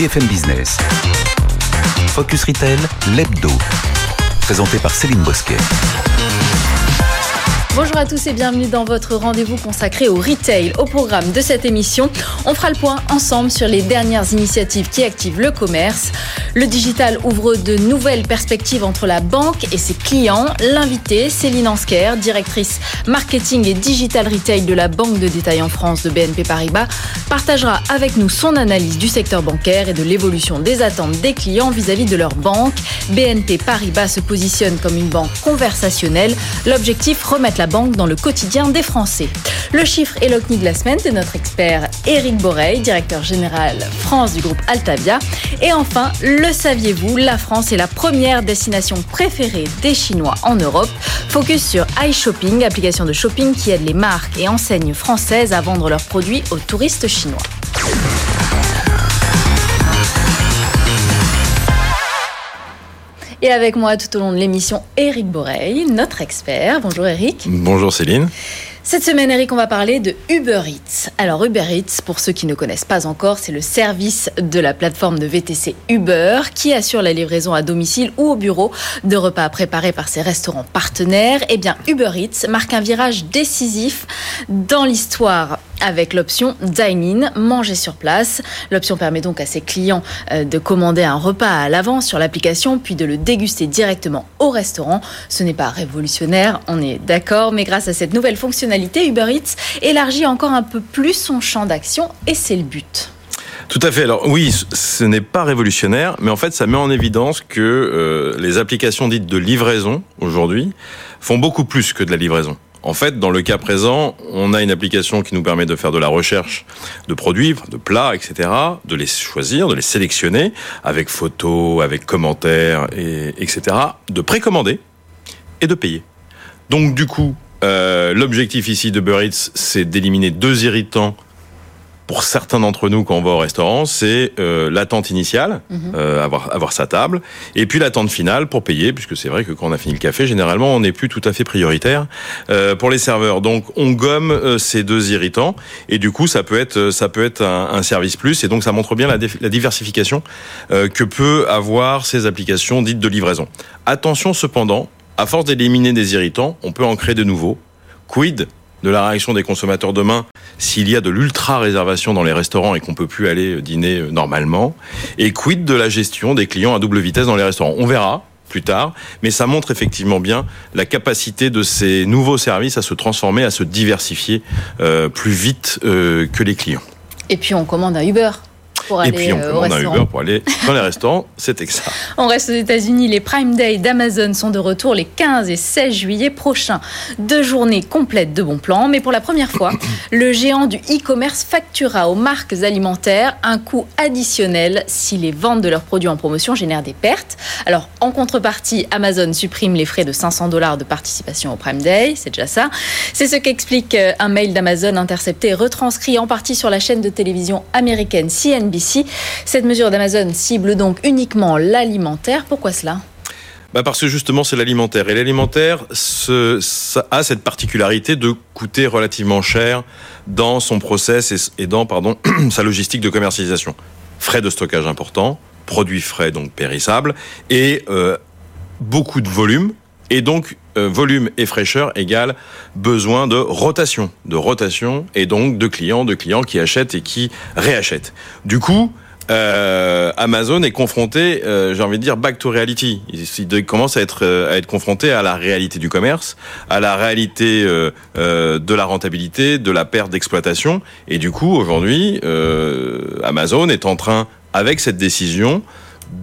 BFM Business. Focus Retail, l'hebdo. Présenté par Céline Bosquet. Bonjour à tous et bienvenue dans votre rendez-vous consacré au retail. Au programme de cette émission, on fera le point ensemble sur les dernières initiatives qui activent le commerce. Le digital ouvre de nouvelles perspectives entre la banque et ses clients. L'invité, Céline Ansker, directrice marketing et digital retail de la Banque de détail en France de BNP Paribas, partagera avec nous son analyse du secteur bancaire et de l'évolution des attentes des clients vis-à-vis de leur banque. BNP Paribas se positionne comme une banque conversationnelle. L'objectif, remettre la banque dans le quotidien des Français. Le chiffre l'OCNI de la semaine de notre expert Éric Boreil, directeur général France du groupe Altavia. Et enfin, le saviez-vous, la France est la première destination préférée des Chinois en Europe. Focus sur iShopping, application de shopping qui aide les marques et enseignes françaises à vendre leurs produits aux touristes chinois. Et avec moi tout au long de l'émission, Éric Boreil, notre expert. Bonjour Éric. Bonjour Céline. Cette semaine, Eric, on va parler de Uber Eats. Alors, Uber Eats, pour ceux qui ne connaissent pas encore, c'est le service de la plateforme de VTC Uber qui assure la livraison à domicile ou au bureau de repas préparés par ses restaurants partenaires. Eh bien, Uber Eats marque un virage décisif dans l'histoire avec l'option Dine-in, manger sur place. L'option permet donc à ses clients euh, de commander un repas à l'avance sur l'application, puis de le déguster directement au restaurant. Ce n'est pas révolutionnaire, on est d'accord, mais grâce à cette nouvelle fonctionnalité, Uber Eats élargit encore un peu plus son champ d'action et c'est le but. Tout à fait. Alors oui, ce n'est pas révolutionnaire, mais en fait, ça met en évidence que euh, les applications dites de livraison aujourd'hui font beaucoup plus que de la livraison. En fait, dans le cas présent, on a une application qui nous permet de faire de la recherche de produits, de plats, etc., de les choisir, de les sélectionner avec photos, avec commentaires, et, etc., de précommander et de payer. Donc du coup, euh, l'objectif ici de Burritts, c'est d'éliminer deux irritants pour certains d'entre nous quand on va au restaurant, c'est euh, l'attente initiale, mhm. euh, avoir, avoir sa table, et puis l'attente finale pour payer, puisque c'est vrai que quand on a fini le café, généralement, on n'est plus tout à fait prioritaire euh, pour les serveurs. Donc, on gomme ces deux irritants, et du coup, ça peut être, ça peut être un, un service plus, et donc ça montre bien la, la diversification que peut avoir ces applications dites de livraison. Attention cependant, à force d'éliminer des irritants, on peut en créer de nouveaux. Quid de la réaction des consommateurs demain s'il y a de l'ultra réservation dans les restaurants et qu'on peut plus aller dîner euh, normalement. Et quid de la gestion des clients à double vitesse dans les restaurants? On verra plus tard, mais ça montre effectivement bien la capacité de ces nouveaux services à se transformer, à se diversifier euh, plus vite euh, que les clients. Et puis on commande un Uber pour et puis on euh, commande un. Uber pour aller dans les restaurants, c'était que ça. On reste aux États-Unis. Les Prime Day d'Amazon sont de retour les 15 et 16 juillet prochains. Deux journées complètes de bons plans. Mais pour la première fois, le géant du e-commerce facturera aux marques alimentaires un coût additionnel si les ventes de leurs produits en promotion génèrent des pertes. Alors, en contrepartie, Amazon supprime les frais de 500 dollars de participation au Prime Day. C'est déjà ça. C'est ce qu'explique euh, un mail d'Amazon intercepté et retranscrit en partie sur la chaîne de télévision américaine CNBC. Cette mesure d'Amazon cible donc uniquement l'alimentaire. Pourquoi cela? Bah parce que justement c'est l'alimentaire et l'alimentaire a cette particularité de coûter relativement cher dans son process et, dans sa logistique de commercialisation. Frais de stockage importants, produits frais donc périssables et euh, beaucoup de volume et donc euh, volume et fraîcheur égale besoin de rotation, de rotation et donc de clients, de clients qui achètent et qui réachètent. Du coup, euh, Amazon est confronté, euh, j'ai envie de dire, back to reality. Il, commence à être, à être confronté à la réalité du commerce, à la réalité de la rentabilité, de la perte d'exploitation. Et du coup, aujourd'hui, Amazon est en train, avec cette décision,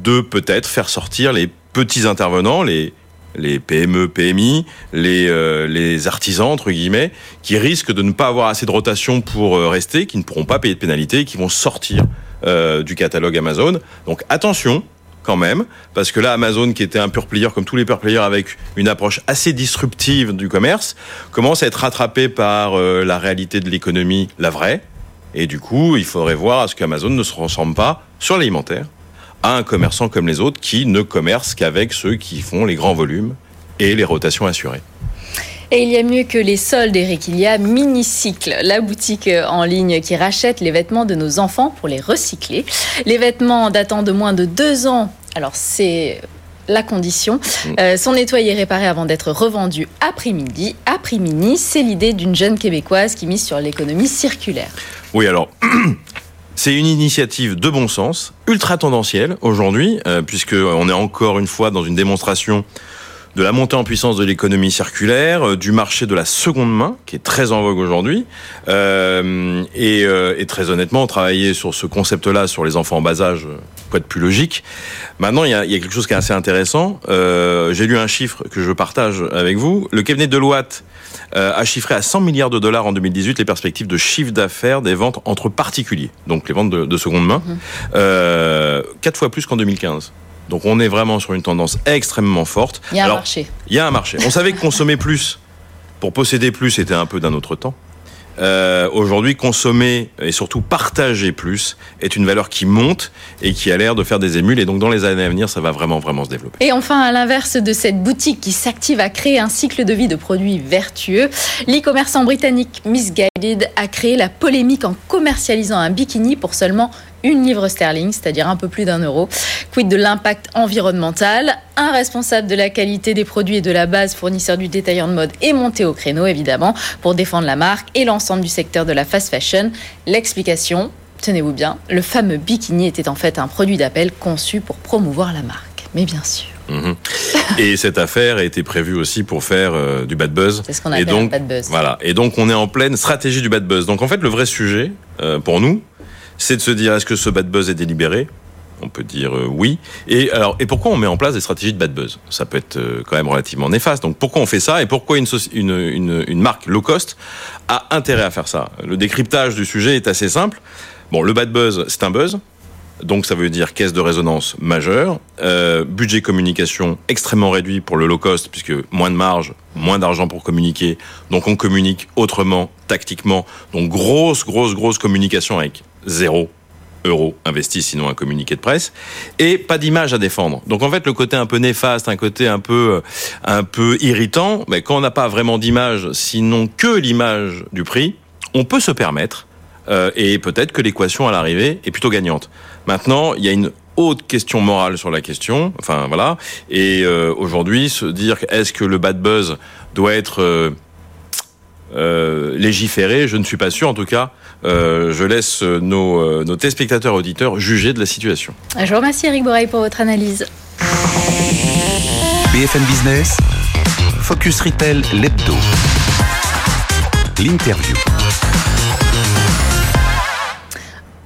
de peut-être faire sortir les petits intervenants, les les PME, PMI, les, euh, les artisans, entre guillemets, qui risquent de ne pas avoir assez de rotation pour euh, rester, qui ne pourront pas payer de pénalité, qui vont sortir euh, du catalogue Amazon. Donc attention quand même, parce que là, Amazon, qui était un pure player, comme tous les pure players, avec une approche assez disruptive du commerce, commence à être rattrapé par la réalité de l'économie, la vraie. Et du coup, il faudrait voir à ce qu'Amazon ne se ressemble pas sur l'alimentaire à un commerçant comme les autres qui ne commerce qu'avec ceux qui font les grands volumes et les rotations assurées. Et il y a mieux que les soldes, Eric. Il y a Minicycle, la boutique en ligne qui rachète les vêtements de nos enfants pour les recycler. Les vêtements datant de moins de deux ans. Alors, c'est la condition. Mm. Euh, sont nettoyés et réparés avant d'être revendus à prix midi. À prix mini, c'est l'idée d'une jeune québécoise qui mise sur l'économie circulaire. Oui, alors. C'est une initiative de bon sens, ultra tendancielle aujourd'hui, euh, puisque on est encore une fois dans une démonstration de la montée en puissance de l'économie circulaire, euh, du marché de la seconde main, qui est très en vogue aujourd'hui. Euh, et, euh, et, très honnêtement, travailler sur ce concept-là, sur les enfants en bas âge, peut être plus logique. Maintenant, il y a, il y a quelque chose qui est assez intéressant. Euh, J'ai lu un chiffre que je partage avec vous. Le cabinet Deloitte euh, a chiffré à 100 milliards de dollars en 2018 les perspectives de chiffre d'affaires des ventes entre particuliers, donc les ventes de, de seconde main, mmh. euh, quatre fois plus qu'en 2015. Donc on est vraiment sur une tendance extrêmement forte. Il y a Alors, un marché. Il y a un marché. On savait que consommer plus pour posséder plus était un peu d'un autre temps. Euh, Aujourd'hui, consommer et surtout partager plus est une valeur qui monte et qui a l'air de faire des émules. Et donc, dans les années à venir, ça va vraiment, vraiment se développer. Et enfin, à l'inverse de cette boutique qui s'active à créer un cycle de vie de produits vertueux, l'e-commerçant britannique A créé la polémique en commercialisant un bikini pour seulement une livre sterling, c'est-à-dire un peu plus d'un euro. Quid de l'impact environnemental? Un responsable de la qualité des produits et de la base fournisseur du détaillant de mode est monté au créneau, évidemment, pour défendre la marque et l'ensemble du secteur de la fast fashion. L'explication Tenez-vous bien, le fameux bikini était en fait un produit d'appel conçu pour promouvoir la marque. Mais bien sûr. Mmh. Et cette affaire a été prévue aussi pour faire euh, du bad buzz. C'est ce qu'on appelle et donc, bad buzz. Voilà. Et donc on est en pleine stratégie du bad buzz. Donc en fait le vrai sujet euh, pour nous, c'est de se dire est-ce que ce bad buzz est délibéré? On peut dire euh, oui. Et alors, et pourquoi on met en place des stratégies de bad buzz? Ça peut être euh, quand même relativement néfaste. Donc, pourquoi on fait ça? Et pourquoi une, une, une, une, marque low cost a intérêt à faire ça? Le décryptage du sujet est assez simple. Bon, le bad buzz, c'est un buzz. Donc, ça veut dire caisse de résonance majeure, euh, budget communication extrêmement réduit pour le low cost puisque moins de marge, moins d'argent pour communiquer. Donc, on communique autrement, tactiquement. Donc, grosse, grosse, grosse communication avec zéro euros investis, sinon un communiqué de presse, et pas d'image à défendre. Donc en fait, le côté un peu néfaste, un côté un peu, un peu irritant, mais quand on n'a pas vraiment d'image, sinon que l'image du prix, on peut se permettre, euh, et peut-être que l'équation à l'arrivée est plutôt gagnante. Maintenant, il y a une haute question morale sur la question, enfin voilà, et euh, aujourd'hui, se dire est-ce que le bad buzz doit être euh, euh, légiféré, je ne suis pas sûr. En tout cas, euh, je laisse nos, euh, nos téléspectateurs auditeurs juger de la situation. Je vous remercie Eric Boreil pour votre analyse. BFM Business, Focus Retail, l'hebdo. L'interview.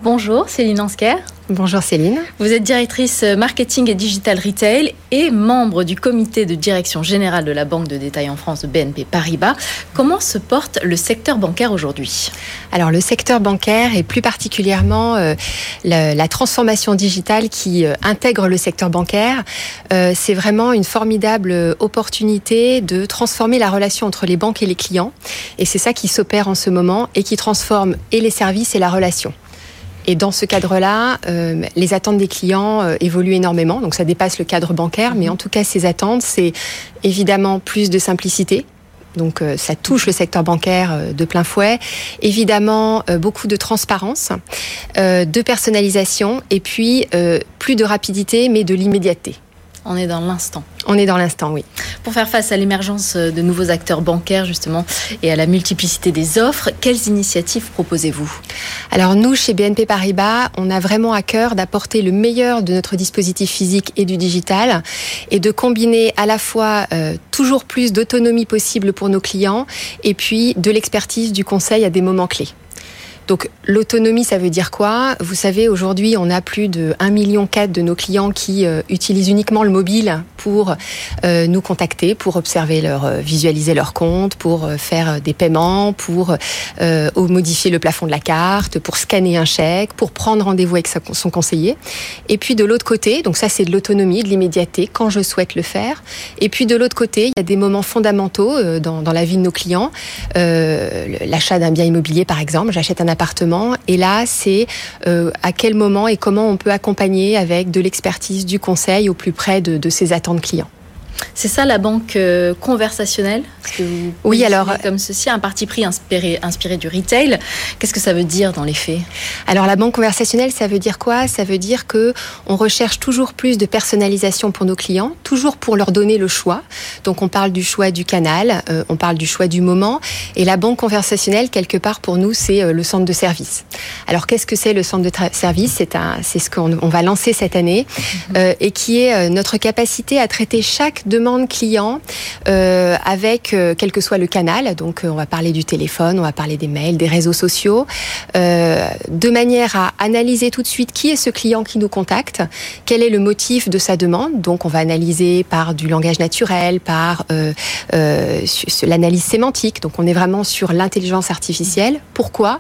Bonjour, Céline Ansker. Bonjour Céline. Vous êtes directrice marketing et digital retail et membre du comité de direction générale de la Banque de détail en France de BNP Paribas. Comment se porte le secteur bancaire aujourd'hui? Alors le secteur bancaire et plus particulièrement euh, la, la, transformation digitale qui euh, intègre le secteur bancaire, euh, c'est vraiment une formidable opportunité de transformer la relation entre les banques et les clients. Et c'est ça qui s'opère en ce moment et qui transforme et les services et la relation. Et dans ce cadre-là, euh, les attentes des clients euh, évoluent énormément. Donc ça dépasse le cadre bancaire, mais en tout cas, ces attentes, c'est évidemment plus de simplicité. Donc euh, ça touche le secteur bancaire de plein fouet. Évidemment, beaucoup de transparence, de personnalisation, et puis plus de rapidité, mais de l'immédiateté. On est dans l'instant. On est dans l'instant, oui. Pour faire face à l'émergence de nouveaux acteurs bancaires, justement, et à la multiplicité des offres, quelles initiatives proposez-vous? Alors, nous, chez BNP Paribas, on a vraiment à cœur d'apporter le meilleur de notre dispositif physique et du digital, et de combiner à la fois euh, toujours plus d'autonomie possible pour nos clients, et puis de l'expertise du conseil à des moments clés. Donc l'autonomie, ça veut dire quoi? Vous savez, aujourd'hui, on a plus de 1,4 million de nos clients qui euh, utilisent uniquement le mobile pour euh, nous contacter, pour observer leur, euh, visualiser leur compte, pour faire des paiements, pour modifier le plafond de la carte, pour scanner un chèque, pour prendre rendez-vous avec son conseiller. Et puis de l'autre côté, donc ça c'est de l'autonomie, de l'immédiateté, quand je souhaite le faire. Et puis de l'autre côté, il y a des moments fondamentaux dans, dans, la vie de nos clients. L'achat d'un bien immobilier, par exemple, j'achète un Et là, c'est euh, à quel moment et comment on peut accompagner avec de l'expertise, du conseil au plus près de, de ses attentes clients. C'est ça la banque euh, conversationnelle? Oui, alors comme ceci, un parti pris inspiré, inspiré du retail? Qu'est-ce que ça veut dire dans les faits? Alors la banque conversationnelle, ça veut dire quoi? Ça veut dire que on recherche toujours plus de personnalisation pour nos clients, toujours pour leur donner le choix. Donc on parle du choix du canal, euh, on parle du choix du moment, et la banque conversationnelle quelque part pour nous c'est euh, le centre de service. Alors qu'est-ce que c'est le centre de service? C'est ce qu'on va lancer cette année mm-hmm. et qui est notre capacité à traiter chaque demande client euh, avec euh, quel que soit le canal. Donc, euh, on va parler du téléphone, on va parler des mails, des réseaux sociaux, de manière à analyser tout de suite qui est ce client qui nous contacte, quel est le motif de sa demande. Donc, on va analyser par du langage naturel, par l'analyse sémantique. Donc, on est vraiment sur l'intelligence artificielle. Pourquoi?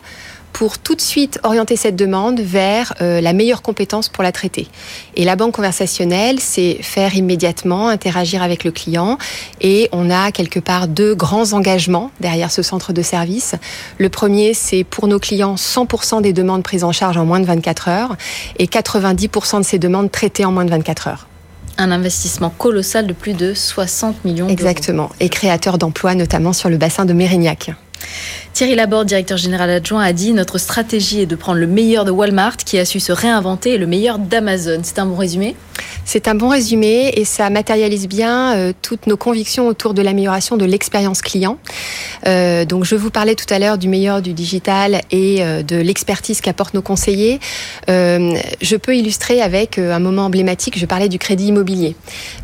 Pour tout de suite orienter cette demande vers euh, la meilleure compétence pour la traiter. Et la banque conversationnelle, c'est faire immédiatement, interagir avec le client. Et on a quelque part deux grands engagements derrière ce centre de service. Le premier, c'est pour nos clients 100% des demandes prises en charge en moins de 24 heures et 90% de ces demandes traitées en moins de 24 heures. Un investissement colossal de plus de 60 millions d'euros. Exactement. Et créateur d'emplois, notamment sur le bassin de Mérignac. Thierry Laborde, directeur général adjoint, a dit Notre stratégie est de prendre le meilleur de Walmart qui a su se réinventer et le meilleur d'Amazon. C'est un bon résumé? C'est un bon résumé et ça matérialise bien euh, toutes nos convictions autour de l'amélioration de l'expérience client. Euh, donc je vous parlais tout à l'heure du meilleur du digital et euh, de l'expertise qu'apportent nos conseillers. je peux illustrer avec un moment emblématique, je parlais du crédit immobilier.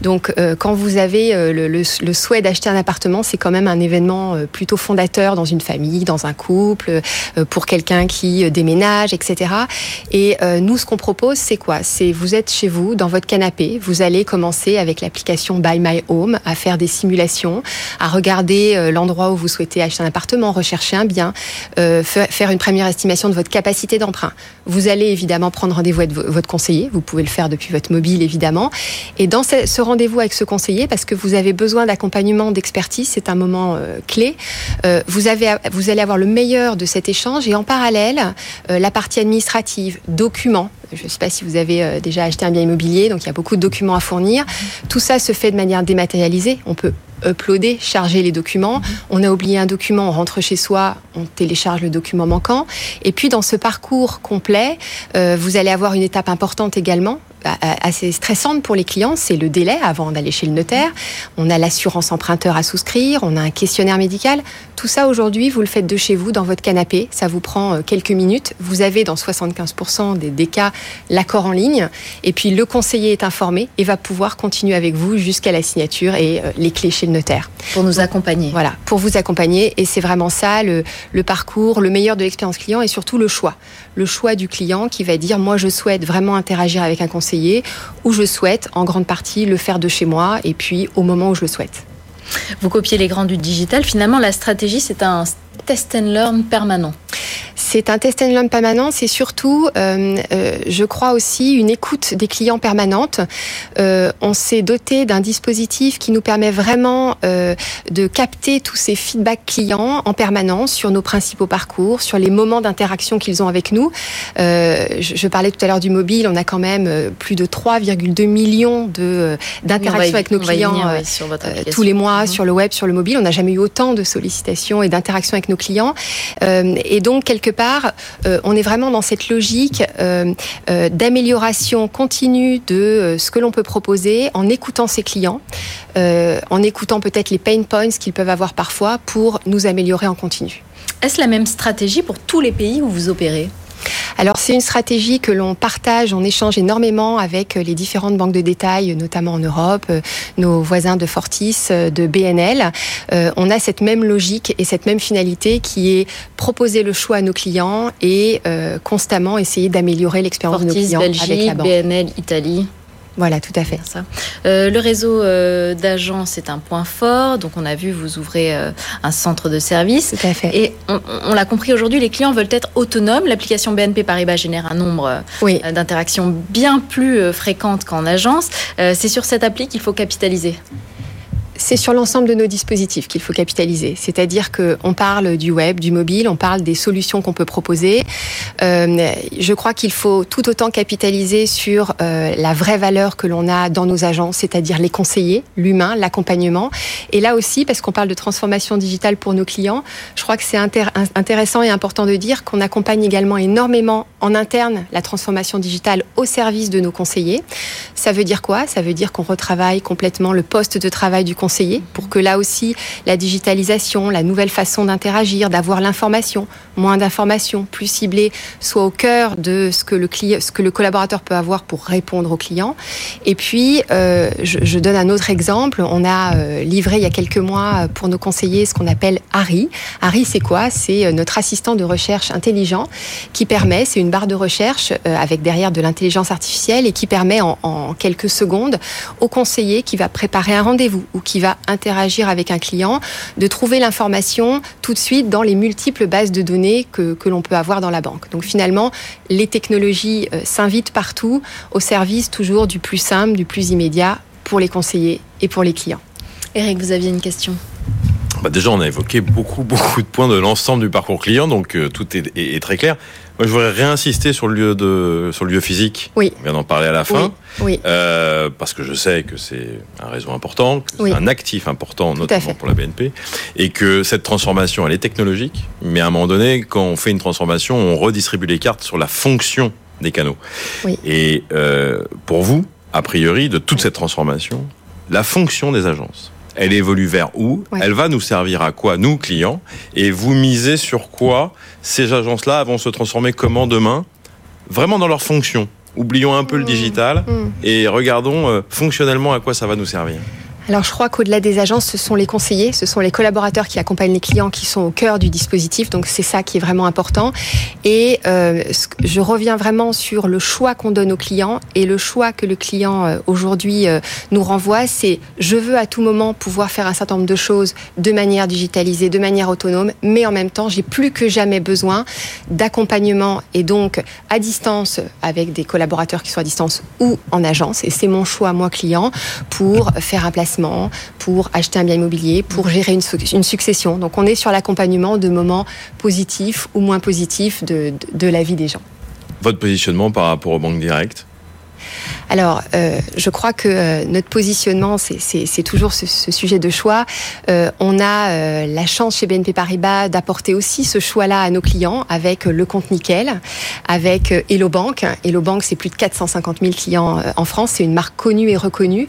Donc quand vous avez le, le, souhait d'acheter un appartement, c'est quand même un événement plutôt fondateur dans une famille, dans un couple, pour quelqu'un qui déménage, etc. Et nous, ce qu'on propose, c'est quoi? C'est vous êtes chez vous, dans votre canapé, vous allez commencer avec l'application Buy My Home à faire des simulations, à regarder euh, l'endroit où vous souhaitez acheter un appartement, rechercher un bien, euh, faire une première estimation de votre capacité d'emprunt. Vous allez évidemment prendre rendez-vous avec votre conseiller, vous pouvez le faire depuis votre mobile évidemment. Et dans ce rendez-vous avec ce conseiller, parce que vous avez besoin d'accompagnement, d'expertise, c'est un moment euh, clé, vous, avez, vous allez avoir le meilleur de cet échange et en parallèle, la partie administrative, documents, je ne sais pas si vous avez euh, déjà acheté un bien immobilier, donc il y a beaucoup de documents à fournir. Tout ça se fait de manière dématérialisée. On peut uploader, charger les documents. On a oublié un document, on rentre chez soi, on télécharge le document manquant. Et puis dans ce parcours complet, euh, vous allez avoir une étape importante également, assez stressante pour les clients, c'est le délai avant d'aller chez le notaire. On a l'assurance emprunteur à souscrire, on a un questionnaire médical. Tout ça aujourd'hui, vous le faites de chez vous, dans votre canapé. Ça vous prend euh, quelques minutes. Vous avez dans 75% des, des cas l'accord en ligne. Et puis le conseiller est informé et va pouvoir continuer avec vous jusqu'à la signature et euh, les clés chez le notaire. Pour nous accompagner. Voilà, pour vous accompagner. Et c'est vraiment ça, le, le parcours, le meilleur de l'expérience client et surtout le choix. Le choix du client qui va dire, moi je souhaite vraiment interagir avec un conseiller où je souhaite en grande partie le faire de chez moi et puis au moment où je le souhaite. Vous copiez les grands du digital. Finalement, la stratégie, c'est un test and learn permanent. C'est un test and learn permanent, c'est surtout, euh, euh, je crois aussi, une écoute des clients permanente. Euh, on s'est doté d'un dispositif qui nous permet vraiment de capter tous ces feedbacks clients en permanence sur nos principaux parcours, sur les moments d'interaction qu'ils ont avec nous. Je, parlais tout à l'heure du mobile, on a quand même plus de 3,2 millions de d'interactions avec nos clients tous les mois mhm. sur le web, sur le mobile. On n'a jamais eu autant de sollicitations et d'interactions avec nos clients. et donc, quelque euh, on est vraiment dans cette logique euh, euh, d'amélioration continue de ce que l'on peut proposer en écoutant ses clients, en écoutant peut-être les pain points qu'ils peuvent avoir parfois pour nous améliorer en continu. Est-ce la même stratégie pour tous les pays où vous opérez? Alors c'est une stratégie que l'on partage, on échange énormément avec les différentes banques de détail, notamment en Europe, euh, nos voisins de Fortis, euh, de BNL. Euh, on a cette même logique et cette même finalité qui est proposer le choix à nos clients et constamment essayer d'améliorer l'expérience de nos clients avec la banque. BNL Italie. Voilà, tout à fait. Ça. Euh, le réseau euh, d'agents, c'est un point fort. Donc, on a vu, vous ouvrez euh, un centre de service. Tout à fait. Et on, l'a compris aujourd'hui, les clients veulent être autonomes. L'application BNP Paribas génère un nombre d'interactions bien plus fréquentes qu'en agence. c'est sur cette appli qu'il faut capitaliser. C'est sur l'ensemble de nos dispositifs qu'il faut capitaliser. C'est-à-dire qu'on parle du web, du mobile, on parle des solutions qu'on peut proposer. Euh, je crois qu'il faut tout autant capitaliser sur euh, la vraie valeur que l'on a dans nos agences, c'est-à-dire les conseillers, l'humain, l'accompagnement. Et là aussi, parce qu'on parle de transformation digitale pour nos clients, je crois que c'est intéressant et important de dire qu'on accompagne également énormément en interne la transformation digitale au service de nos conseillers. Ça veut dire quoi? Ça veut dire qu'on retravaille complètement le poste de travail du conseiller pour que là aussi la digitalisation, la nouvelle façon d'interagir, d'avoir l'information, moins d'informations, plus ciblée, soit au cœur de ce que le client, ce que le collaborateur peut avoir pour répondre au client. Et puis, euh, je, donne un autre exemple. On a euh, livré il y a quelques mois pour nos conseillers ce qu'on appelle Harry. Harry, c'est quoi? C'est euh, notre assistant de recherche intelligent qui permet, c'est une barre de recherche avec derrière de l'intelligence artificielle et qui permet en, en quelques secondes au conseiller qui va préparer un rendez-vous ou qui va interagir avec un client, de trouver l'information tout de suite dans les multiples bases de données que, que l'on peut avoir dans la banque. Donc finalement, les technologies euh, s'invitent partout au service toujours du plus simple, du plus immédiat pour les conseillers et pour les clients. Eric, vous aviez une question bah déjà, on a évoqué beaucoup, beaucoup de points de l'ensemble du parcours client, donc euh, tout est, est, est, très clair. Moi, je voudrais réinsister sur le lieu de, sur le lieu physique. Oui. On vient d'en parler à la fin. Oui. oui. Euh, parce que je sais que c'est un réseau important, que Oui. c'est un actif important, Tout notamment pour la BNP, et que cette transformation, elle est technologique. Mais à un moment donné, quand on fait une transformation, on redistribue les cartes sur la fonction des canaux. Oui. Et euh, pour vous, a priori, de toute cette transformation, la fonction des agences. Elle évolue vers où Ouais. Elle va nous servir à quoi, nous, clients Et vous misez sur quoi ces agences-là vont se transformer comment demain Vraiment dans leur fonction. Oublions un peu le digital Mmh. et regardons euh, fonctionnellement à quoi ça va nous servir. Alors je crois qu'au-delà des agences, ce sont les conseillers, ce sont les collaborateurs qui accompagnent les clients qui sont au cœur du dispositif. Donc c'est ça qui est vraiment important. Et euh, je reviens vraiment sur le choix qu'on donne aux clients et le choix que le client euh, aujourd'hui euh, nous renvoie, c'est je veux à tout moment pouvoir faire un certain nombre de choses de manière digitalisée, de manière autonome, mais en même temps j'ai plus que jamais besoin d'accompagnement et donc à distance avec des collaborateurs qui sont à distance ou en agence. Et c'est mon choix moi client pour faire un placement, pour acheter un bien immobilier, pour gérer une, suc- une succession. Donc on est sur l'accompagnement de moments positifs ou moins positifs de, de, de la vie des gens. Votre positionnement par rapport aux banques directes? Alors, euh, je crois que euh, notre positionnement, c'est- toujours ce, sujet de choix. Euh, on a la chance chez BNP Paribas d'apporter aussi ce choix-là à nos clients avec le compte Nickel, avec Hello Bank. Hello Bank, c'est plus de 450 000 clients en France. C'est une marque connue et reconnue,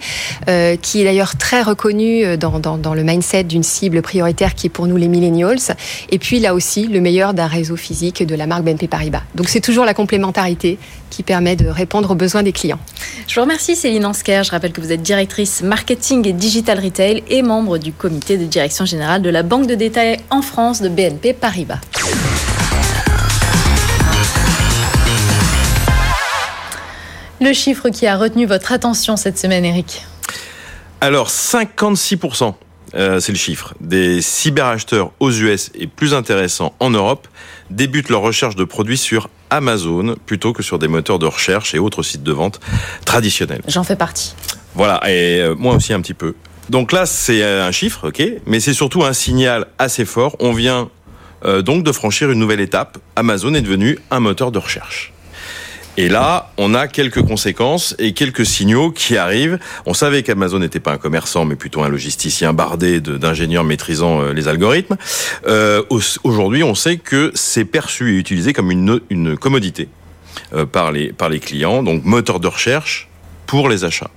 qui est d'ailleurs très reconnue dans, dans le mindset d'une cible prioritaire qui est pour nous les millennials. Et puis là aussi, le meilleur d'un réseau physique de la marque BNP Paribas. Donc c'est toujours la complémentarité qui permet de répondre aux besoins des clients. Je vous remercie Céline Ansker. Je rappelle que vous êtes directrice marketing et digital retail et membre du comité de direction générale de la banque de détail en France de BNP Paribas. Le chiffre qui a retenu votre attention cette semaine, Eric Alors, 56%, euh, c'est le chiffre, des cyberacheteurs aux US et plus intéressants en Europe débutent leur recherche de produits sur Amazon plutôt que sur des moteurs de recherche et autres sites de vente traditionnels. J'en fais partie. Voilà, et euh, moi aussi un petit peu. Donc là, c'est euh, un chiffre, ok, mais c'est surtout un signal assez fort. On vient euh, donc de franchir une nouvelle étape. Amazon est devenu un moteur de recherche. Et là, on a quelques conséquences et quelques signaux qui arrivent. On savait qu'Amazon n'était pas un commerçant, mais plutôt un logisticien bardé d'ingénieurs maîtrisant euh, les algorithmes. Euh, au- Aujourd'hui, on sait que c'est perçu et utilisé comme une, une commodité euh, par, les, par les clients, donc moteur de recherche pour les achats.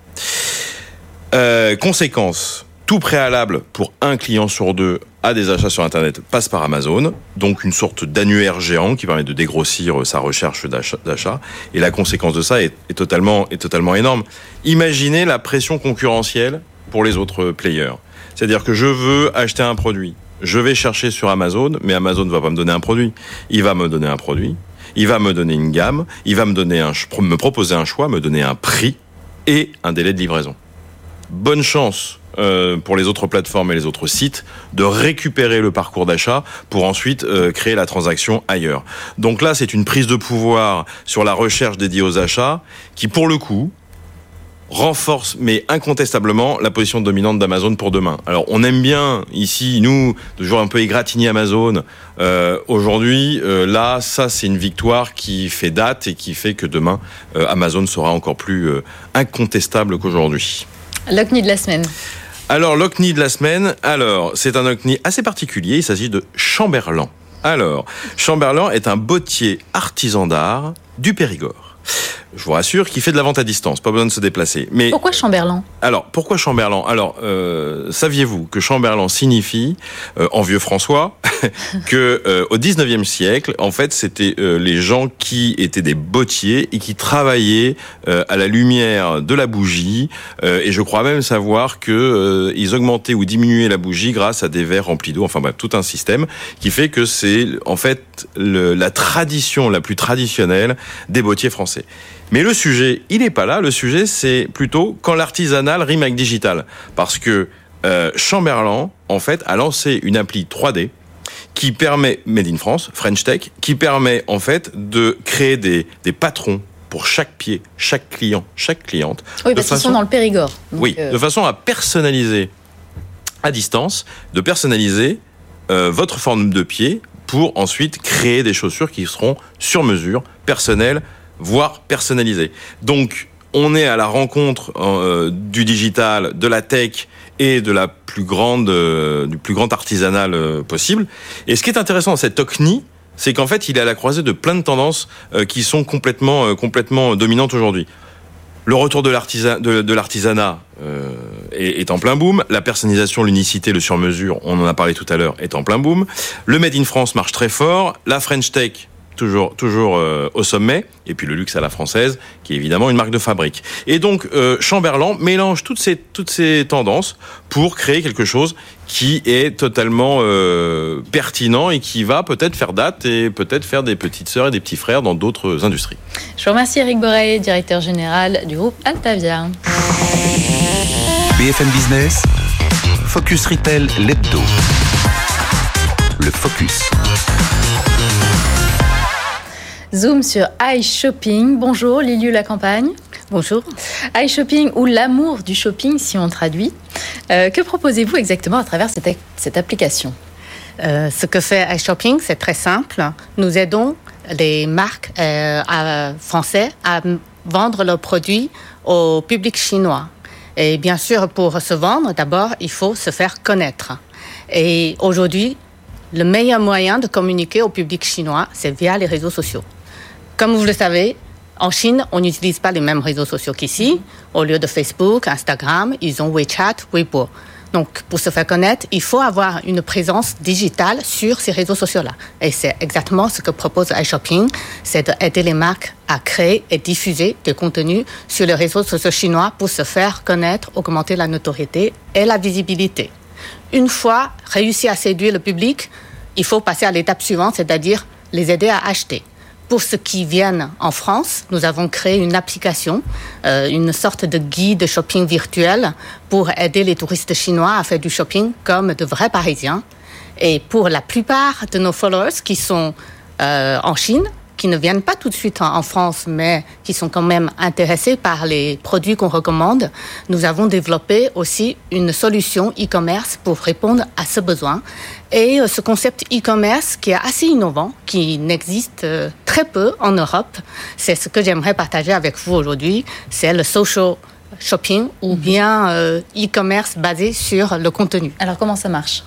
Euh, conséquence, tout préalable pour un client sur deux à des achats sur Internet passe par Amazon, donc une sorte d'annuaire géant qui permet de dégrossir euh, sa recherche d'achat. Et la conséquence de ça est, totalement, est totalement énorme. Imaginez la pression concurrentielle pour les autres players. C'est-à-dire que je veux acheter un produit, je vais chercher sur Amazon, mais Amazon ne va pas me donner un produit. Il va me donner un produit, il va me donner une gamme, il va me donner un, me proposer un choix, me donner un prix et un délai de livraison bonne chance euh, pour les autres plateformes et les autres sites de récupérer le parcours d'achat pour ensuite euh, créer la transaction ailleurs. Donc là, c'est une prise de pouvoir sur la recherche dédiée aux achats qui, pour le coup, renforce, mais incontestablement, la position dominante d'Amazon pour demain. Alors, on aime bien ici, nous, toujours un peu égratigner Amazon. Euh, Aujourd'hui, là, ça, c'est une victoire qui fait date et qui fait que demain, Amazon sera encore plus incontestable qu'aujourd'hui. L'OCNI de la semaine. Alors, l'OCNI de la semaine, alors, c'est un OCNI assez particulier, il s'agit de Chamberlain. Alors, Chamberlain est un bottier artisan d'art du Périgord je vous rassure, qui fait de la vente à distance, pas besoin de se déplacer. Mais pourquoi Chamberlain? Alors, pourquoi Chamberlain? Alors, euh, saviez-vous que Chamberlain signifie, euh, en vieux François, que euh, au 19e siècle, en fait, c'était euh, les gens qui étaient des bottiers et qui travaillaient euh, à la lumière de la bougie. et je crois même savoir que ils augmentaient ou diminuaient la bougie grâce à des verres remplis d'eau. Enfin bref, tout un système qui fait que c'est en fait le, la tradition la plus traditionnelle des bottiers français. Mais le sujet, il n'est pas là. Le sujet, c'est plutôt quand l'artisanal rime avec digital. Parce que euh, Chamberlain, en fait, a lancé une appli 3D qui permet, Made in France, French Tech, qui permet, en fait, de créer des, des patrons pour chaque pied, chaque client, chaque cliente. Oui, parce qu'ils sont dans le Périgord. oui, euh, de façon à personnaliser à distance, de personnaliser euh, votre forme de pied pour ensuite créer des chaussures qui seront sur mesure, personnelles, voire personnalisé. Donc, on est à la rencontre euh, du digital, de la tech et de la plus grande, euh, du plus grand artisanal euh, possible. Et ce qui est intéressant dans cette TOCNI, c'est qu'en fait, il est à la croisée de plein de tendances qui sont complètement, complètement dominantes aujourd'hui. Le retour de l'artisanat est, est, en plein boom. La personnalisation, l'unicité, le sur-mesure, on en a parlé tout à l'heure, est en plein boom. Le Made in France marche très fort. La French Tech toujours, toujours euh, au sommet, et puis le luxe à la française, qui est évidemment une marque de fabrique. Et donc euh, Chamberlain mélange toutes ces, toutes ces tendances pour créer quelque chose qui est totalement euh, pertinent et qui va peut-être faire date et peut-être faire des petites sœurs et des petits frères dans d'autres industries. Je vous remercie Eric Boré, directeur général du groupe Altavia. BFM Business, Focus Retail, l'hebdo. Le Focus. Zoom sur iShopping. Bonjour Liliu La Campagne. Bonjour. iShopping ou l'amour du shopping si on traduit. Euh, que proposez-vous exactement à travers cette, cette application? Euh, Ce que fait iShopping, c'est très simple. Nous aidons les marques euh, français à vendre leurs produits au public chinois. Et bien sûr, pour se vendre, d'abord, il faut se faire connaître. Et aujourd'hui, le meilleur moyen de communiquer au public chinois, c'est via les réseaux sociaux. Comme vous le savez, en Chine, on n'utilise pas les mêmes réseaux sociaux qu'ici. Au lieu de Facebook, Instagram, ils ont WeChat, Weibo. Donc, pour se faire connaître, il faut avoir une présence digitale sur ces réseaux sociaux-là. Et c'est exactement ce que propose iShopping, c'est d'aider les marques à créer et diffuser des contenus sur les réseaux sociaux chinois pour se faire connaître, augmenter la notoriété et la visibilité. Une fois réussi à séduire le public, il faut passer à l'étape suivante, c'est-à-dire les aider à acheter. Pour ceux qui viennent en France, nous avons créé une application, euh, une sorte de guide de shopping virtuel pour aider les touristes chinois à faire du shopping comme de vrais Parisiens. Et pour la plupart de nos followers qui sont euh, en Chine, qui ne viennent pas tout de suite en, France, mais qui sont quand même intéressés par les produits qu'on recommande, nous avons développé aussi une solution e-commerce pour répondre à ce besoin. Et euh, ce concept e-commerce qui est assez innovant, qui n'existe euh, très peu en Europe, c'est ce que j'aimerais partager avec vous aujourd'hui. C'est le social shopping ou mhm. bien euh, e-commerce basé sur le contenu. Alors comment ça marche?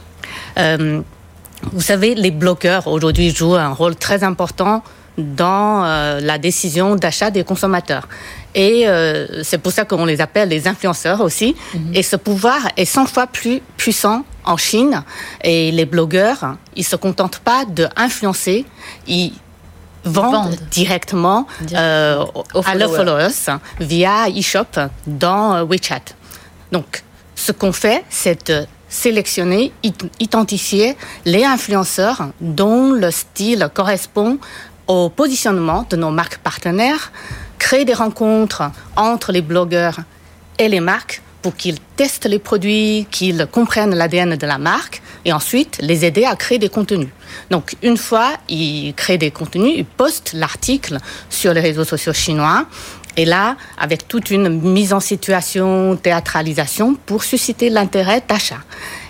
Vous savez, les blogueurs aujourd'hui jouent un rôle très important dans euh, la décision d'achat des consommateurs. Et euh, c'est pour ça qu'on les appelle les influenceurs aussi. Mhm. Et ce pouvoir est 100 fois plus puissant en Chine. Et les blogueurs, ils se contentent pas d'influencer, ils vendent, directement, euh, à leurs followers via e-shop dans WeChat. Donc, ce qu'on fait, c'est de sélectionner, identifier les influenceurs dont le style correspond au positionnement de nos marques partenaires, créer des rencontres entre les blogueurs et les marques pour qu'ils testent les produits, qu'ils comprennent l'ADN de la marque et ensuite les aider à créer des contenus. Donc une fois ils créent des contenus, ils postent l'article sur les réseaux sociaux chinois Et là, avec toute une mise en situation, théâtralisation pour susciter l'intérêt d'achat.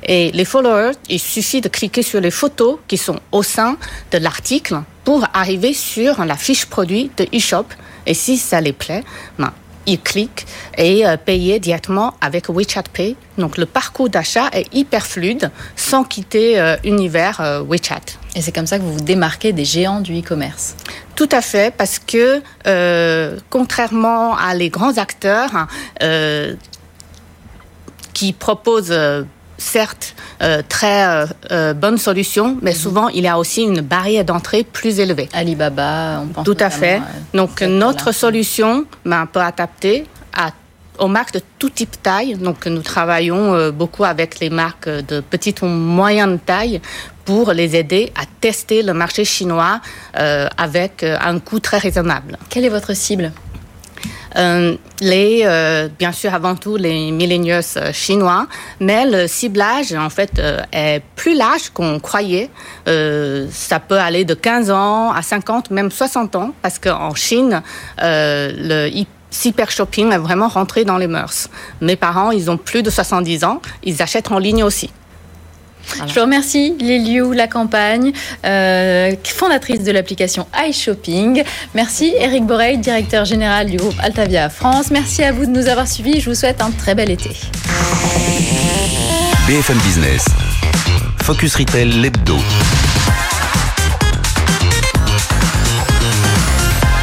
Et les followers, il suffit de cliquer sur les photos qui sont au sein de l'article pour arriver sur la fiche produit de eShop. Et si ça les plaît, ben, ils cliquent et euh, payer directement avec WeChat Pay. Donc le parcours d'achat est hyper fluide sans quitter euh, univers euh, WeChat. Et c'est comme ça que vous vous démarquez des géants du e-commerce. Tout à fait, parce que euh, contrairement à les grands acteurs euh, qui proposent certes euh, très euh, euh, bonnes solutions, mais souvent il y a aussi une barrière d'entrée plus élevée. Alibaba, on pense Tout à fait. à Donc notre solution ben, peut adapter à aux marques de tout type taille. Donc nous travaillons beaucoup avec les marques de petite ou moyenne taille pour les aider à tester le marché chinois avec un coût très raisonnable. Quelle est votre cible? Les, euh, bien sûr, avant tout, les millennials euh, chinois, mais le ciblage, en fait, euh, est plus large qu'on croyait. Euh, ça peut aller de 15 ans à 50, même 60 ans, parce qu'en Chine, euh, le hyper shopping est vraiment rentré dans les mœurs. Mes parents, ils ont plus de 70 ans, ils achètent en ligne aussi. Je vous remercie, Liliou La Campagne, euh, fondatrice de l'application iShopping. Merci, Eric Borel, directeur général du groupe Altavia France. Merci à vous de nous avoir suivis. Je vous souhaite un très bel été. BFM Business. Focus Retail, l'hebdo.